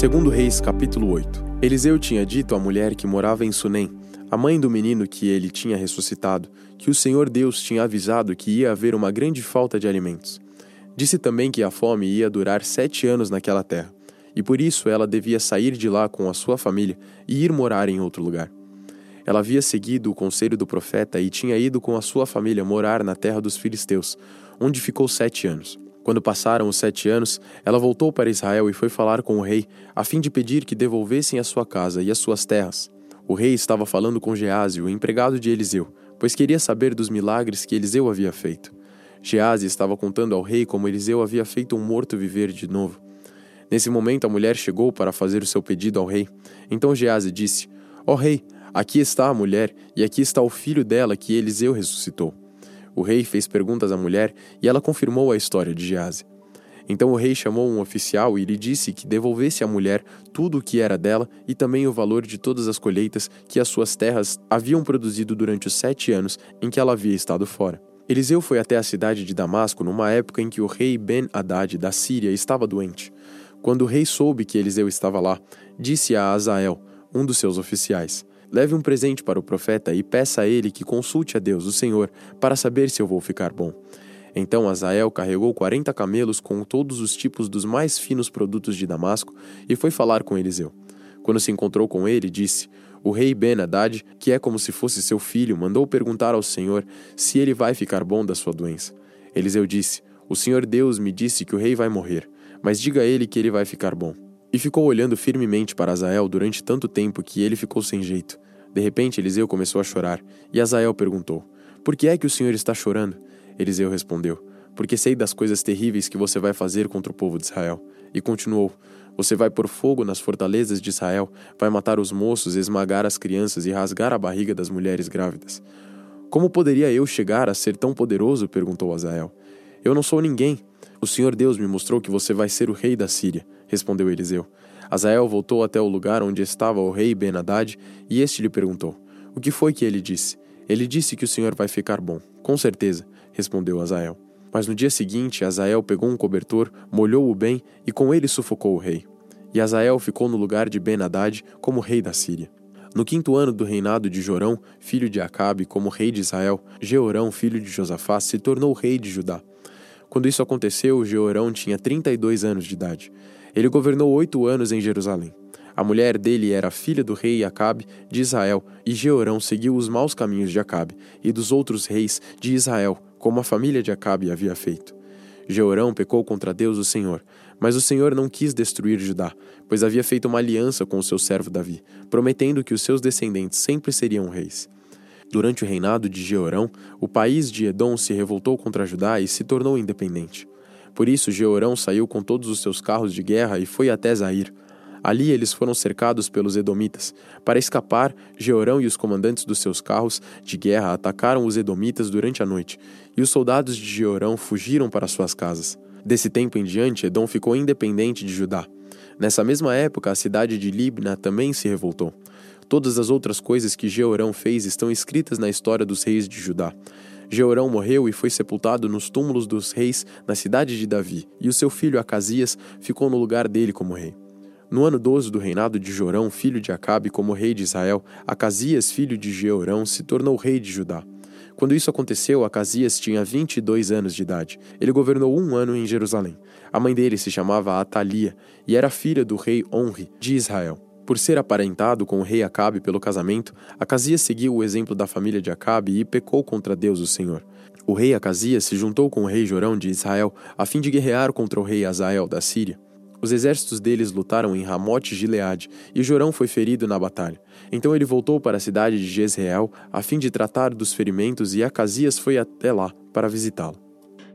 Segundo Reis, capítulo 8. Eliseu tinha dito à mulher que morava em Sunem, a mãe do menino que ele tinha ressuscitado, que o Senhor Deus tinha avisado que ia haver uma grande falta de alimentos. Disse também que a fome ia durar sete anos naquela terra, e por isso ela devia sair de lá com a sua família e ir morar em outro lugar. Ela havia seguido o conselho do profeta e tinha ido com a sua família morar na terra dos filisteus, onde ficou sete anos. Quando passaram os sete anos, ela voltou para Israel e foi falar com o rei, a fim de pedir que devolvessem a sua casa e as suas terras. O rei estava falando com Gease, o empregado de Eliseu, pois queria saber dos milagres que Eliseu havia feito. Gease estava contando ao rei como Eliseu havia feito um morto viver de novo. Nesse momento, a mulher chegou para fazer o seu pedido ao rei. Então Gease disse: Ó oh, rei, aqui está a mulher, e aqui está o filho dela que Eliseu ressuscitou. O rei fez perguntas à mulher e ela confirmou a história de Gease. Então o rei chamou um oficial e lhe disse que devolvesse à mulher tudo o que era dela e também o valor de todas as colheitas que as suas terras haviam produzido durante os sete anos em que ela havia estado fora. Eliseu foi até a cidade de Damasco numa época em que o rei Ben-Hadad da Síria estava doente. Quando o rei soube que Eliseu estava lá, disse a Azael, um dos seus oficiais: Leve um presente para o profeta e peça a ele que consulte a Deus, o Senhor, para saber se eu vou ficar bom. Então Azael carregou quarenta camelos com todos os tipos dos mais finos produtos de Damasco e foi falar com Eliseu. Quando se encontrou com ele, disse: O rei Ben-Hadad, que é como se fosse seu filho, mandou perguntar ao Senhor se ele vai ficar bom da sua doença. Eliseu disse: O Senhor Deus me disse que o rei vai morrer, mas diga a ele que ele vai ficar bom. E ficou olhando firmemente para Azael durante tanto tempo que ele ficou sem jeito. De repente, Eliseu começou a chorar, e Azael perguntou: Por que é que o senhor está chorando? Eliseu respondeu: Porque sei das coisas terríveis que você vai fazer contra o povo de Israel. E continuou: Você vai pôr fogo nas fortalezas de Israel, vai matar os moços, esmagar as crianças e rasgar a barriga das mulheres grávidas. Como poderia eu chegar a ser tão poderoso? perguntou Azael. Eu não sou ninguém. O Senhor Deus me mostrou que você vai ser o rei da Síria respondeu Eliseu. Azael voltou até o lugar onde estava o rei Ben-Hadad e este lhe perguntou: O que foi que ele disse? Ele disse que o senhor vai ficar bom. Com certeza, respondeu Azael. Mas no dia seguinte, Azael pegou um cobertor, molhou-o bem e com ele sufocou o rei. E Azael ficou no lugar de Ben-Hadad como rei da Síria. No quinto ano do reinado de Jorão, filho de Acabe, como rei de Israel, Jeorão, filho de Josafá, se tornou rei de Judá. Quando isso aconteceu, Jeorão tinha 32 anos de idade. Ele governou oito anos em Jerusalém. A mulher dele era filha do rei Acabe de Israel, e Jeorão seguiu os maus caminhos de Acabe e dos outros reis de Israel, como a família de Acabe havia feito. Jeorão pecou contra Deus o Senhor, mas o Senhor não quis destruir Judá, pois havia feito uma aliança com o seu servo Davi, prometendo que os seus descendentes sempre seriam reis. Durante o reinado de Jeorão, o país de Edom se revoltou contra Judá e se tornou independente. Por isso Jeorão saiu com todos os seus carros de guerra e foi até Zair. Ali eles foram cercados pelos edomitas. Para escapar, Jeorão e os comandantes dos seus carros de guerra atacaram os edomitas durante a noite, e os soldados de Jeorão fugiram para suas casas. Desse tempo em diante, Edom ficou independente de Judá. Nessa mesma época, a cidade de Libna também se revoltou. Todas as outras coisas que Jeorão fez estão escritas na história dos reis de Judá. Jeorão morreu e foi sepultado nos túmulos dos reis na cidade de Davi, e o seu filho Acasias ficou no lugar dele como rei. No ano 12 do reinado de Jorão, filho de Acabe, como rei de Israel, Acasias, filho de Jeorão, se tornou rei de Judá. Quando isso aconteceu, Acasias tinha 22 anos de idade. Ele governou um ano em Jerusalém. A mãe dele se chamava Atalia e era filha do rei Onri de Israel. Por ser aparentado com o rei Acabe pelo casamento, Acasias seguiu o exemplo da família de Acabe e pecou contra Deus o Senhor. O rei Acasias se juntou com o rei Jorão de Israel a fim de guerrear contra o rei Azael da Síria. Os exércitos deles lutaram em Ramote Gileade e Jorão foi ferido na batalha. Então ele voltou para a cidade de Jezreel a fim de tratar dos ferimentos e Acasias foi até lá para visitá-lo.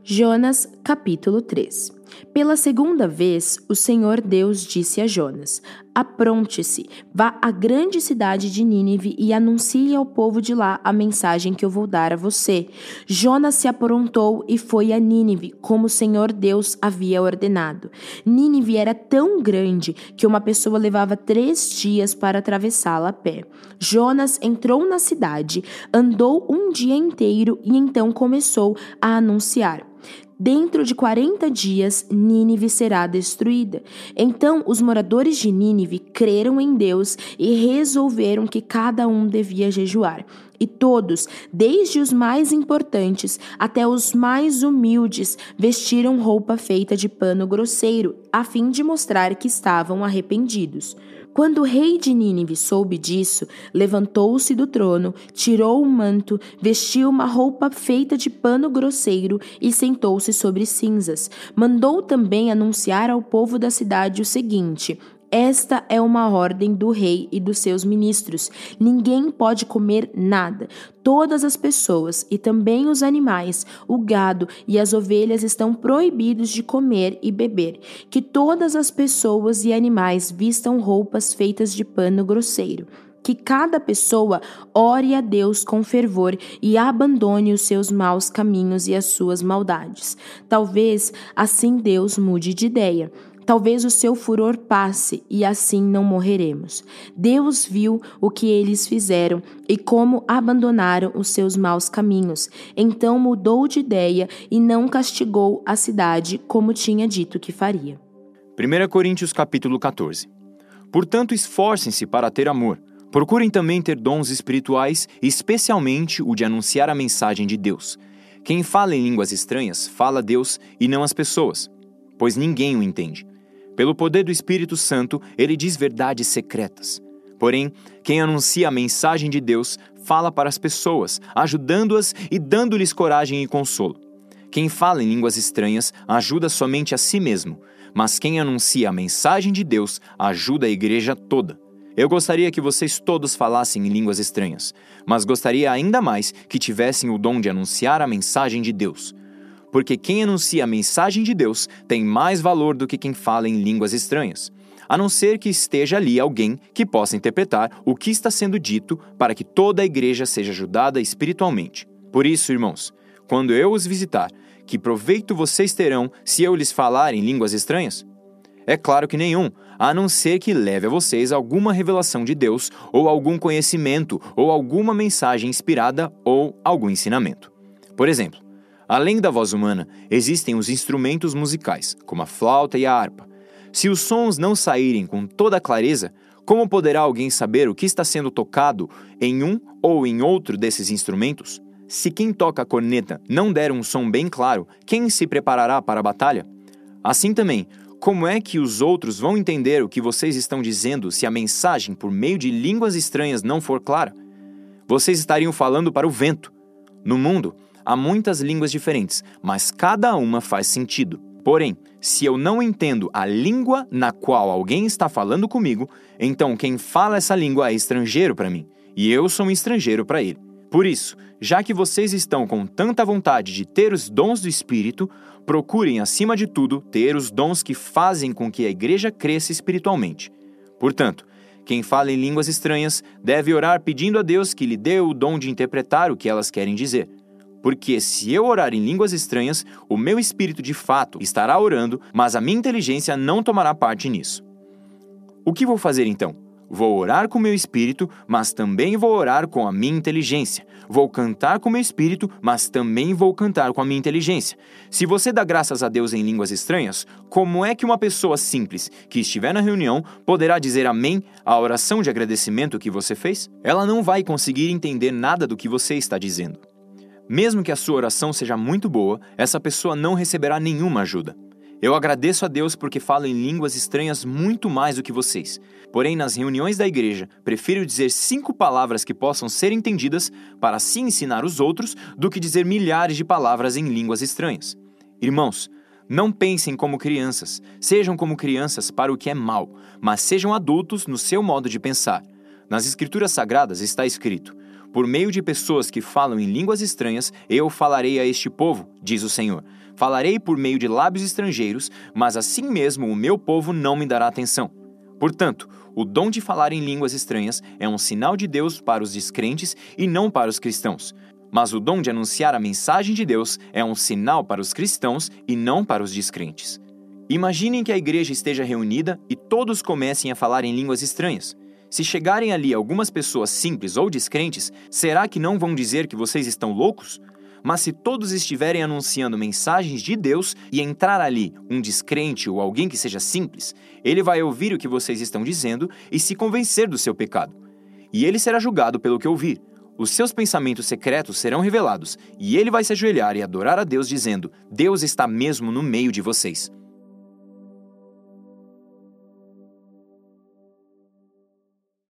Jonas, capítulo 3 Pela segunda vez, o Senhor Deus disse a Jonas: Apronte-se, vá à grande cidade de Nínive e anuncie ao povo de lá a mensagem que eu vou dar a você. Jonas se aprontou e foi a Nínive, como o Senhor Deus havia ordenado. Nínive era tão grande que uma pessoa levava três dias para atravessá-la a pé. Jonas entrou na cidade, andou um dia inteiro e então começou a anunciar. Dentro de 40 dias, Nínive será destruída. Então os moradores de Nínive creram em Deus e resolveram que cada um devia jejuar. E todos, desde os mais importantes até os mais humildes, vestiram roupa feita de pano grosseiro, a fim de mostrar que estavam arrependidos. Quando o rei de Nínive soube disso, levantou-se do trono, tirou o manto, vestiu uma roupa feita de pano grosseiro e sentou-se sobre cinzas. Mandou também anunciar ao povo da cidade o seguinte: esta é uma ordem do rei e dos seus ministros. Ninguém pode comer nada. Todas as pessoas e também os animais, o gado e as ovelhas estão proibidos de comer e beber. Que todas as pessoas e animais vistam roupas feitas de pano grosseiro que cada pessoa ore a Deus com fervor e abandone os seus maus caminhos e as suas maldades. Talvez assim Deus mude de ideia. Talvez o seu furor passe e assim não morreremos. Deus viu o que eles fizeram e como abandonaram os seus maus caminhos. Então mudou de ideia e não castigou a cidade como tinha dito que faria. 1 Coríntios capítulo 14. Portanto, esforcem-se para ter amor. Procurem também ter dons espirituais, especialmente o de anunciar a mensagem de Deus. Quem fala em línguas estranhas fala a Deus e não as pessoas, pois ninguém o entende. Pelo poder do Espírito Santo, ele diz verdades secretas. Porém, quem anuncia a mensagem de Deus fala para as pessoas, ajudando-as e dando-lhes coragem e consolo. Quem fala em línguas estranhas ajuda somente a si mesmo, mas quem anuncia a mensagem de Deus ajuda a igreja toda. Eu gostaria que vocês todos falassem em línguas estranhas, mas gostaria ainda mais que tivessem o dom de anunciar a mensagem de Deus porque quem anuncia a mensagem de Deus tem mais valor do que quem fala em línguas estranhas, a não ser que esteja ali alguém que possa interpretar o que está sendo dito para que toda a igreja seja ajudada espiritualmente. Por isso, irmãos, quando eu os visitar, que proveito vocês terão se eu lhes falar em línguas estranhas? É claro que nenhum, a não ser que leve a vocês alguma revelação de Deus, ou algum conhecimento, ou alguma mensagem inspirada, ou algum ensinamento. Por exemplo, Além da voz humana, existem os instrumentos musicais, como a flauta e a harpa. Se os sons não saírem com toda clareza, como poderá alguém saber o que está sendo tocado em um ou em outro desses instrumentos? Se quem toca a corneta não der um som bem claro, quem se preparará para a batalha? Assim também, como é que os outros vão entender o que vocês estão dizendo se a mensagem por meio de línguas estranhas não for clara? Vocês estariam falando para o vento. No mundo, Há muitas línguas diferentes, mas cada uma faz sentido. Porém, se eu não entendo a língua na qual alguém está falando comigo, então quem fala essa língua é estrangeiro para mim, e eu sou um estrangeiro para ele. Por isso, já que vocês estão com tanta vontade de ter os dons do Espírito, procurem, acima de tudo, ter os dons que fazem com que a igreja cresça espiritualmente. Portanto, quem fala em línguas estranhas deve orar pedindo a Deus que lhe dê o dom de interpretar o que elas querem dizer. Porque se eu orar em línguas estranhas, o meu espírito de fato estará orando, mas a minha inteligência não tomará parte nisso. O que vou fazer então? Vou orar com meu espírito, mas também vou orar com a minha inteligência. Vou cantar com meu espírito, mas também vou cantar com a minha inteligência. Se você dá graças a Deus em línguas estranhas, como é que uma pessoa simples que estiver na reunião poderá dizer amém à oração de agradecimento que você fez? Ela não vai conseguir entender nada do que você está dizendo. Mesmo que a sua oração seja muito boa, essa pessoa não receberá nenhuma ajuda. Eu agradeço a Deus porque falo em línguas estranhas muito mais do que vocês. Porém, nas reuniões da igreja, prefiro dizer cinco palavras que possam ser entendidas para assim ensinar os outros do que dizer milhares de palavras em línguas estranhas. Irmãos, não pensem como crianças, sejam como crianças para o que é mal, mas sejam adultos no seu modo de pensar. Nas Escrituras Sagradas está escrito: por meio de pessoas que falam em línguas estranhas, eu falarei a este povo, diz o Senhor. Falarei por meio de lábios estrangeiros, mas assim mesmo o meu povo não me dará atenção. Portanto, o dom de falar em línguas estranhas é um sinal de Deus para os descrentes e não para os cristãos. Mas o dom de anunciar a mensagem de Deus é um sinal para os cristãos e não para os descrentes. Imaginem que a igreja esteja reunida e todos comecem a falar em línguas estranhas. Se chegarem ali algumas pessoas simples ou descrentes, será que não vão dizer que vocês estão loucos? Mas se todos estiverem anunciando mensagens de Deus e entrar ali um descrente ou alguém que seja simples, ele vai ouvir o que vocês estão dizendo e se convencer do seu pecado. E ele será julgado pelo que ouvir. Os seus pensamentos secretos serão revelados, e ele vai se ajoelhar e adorar a Deus, dizendo: Deus está mesmo no meio de vocês.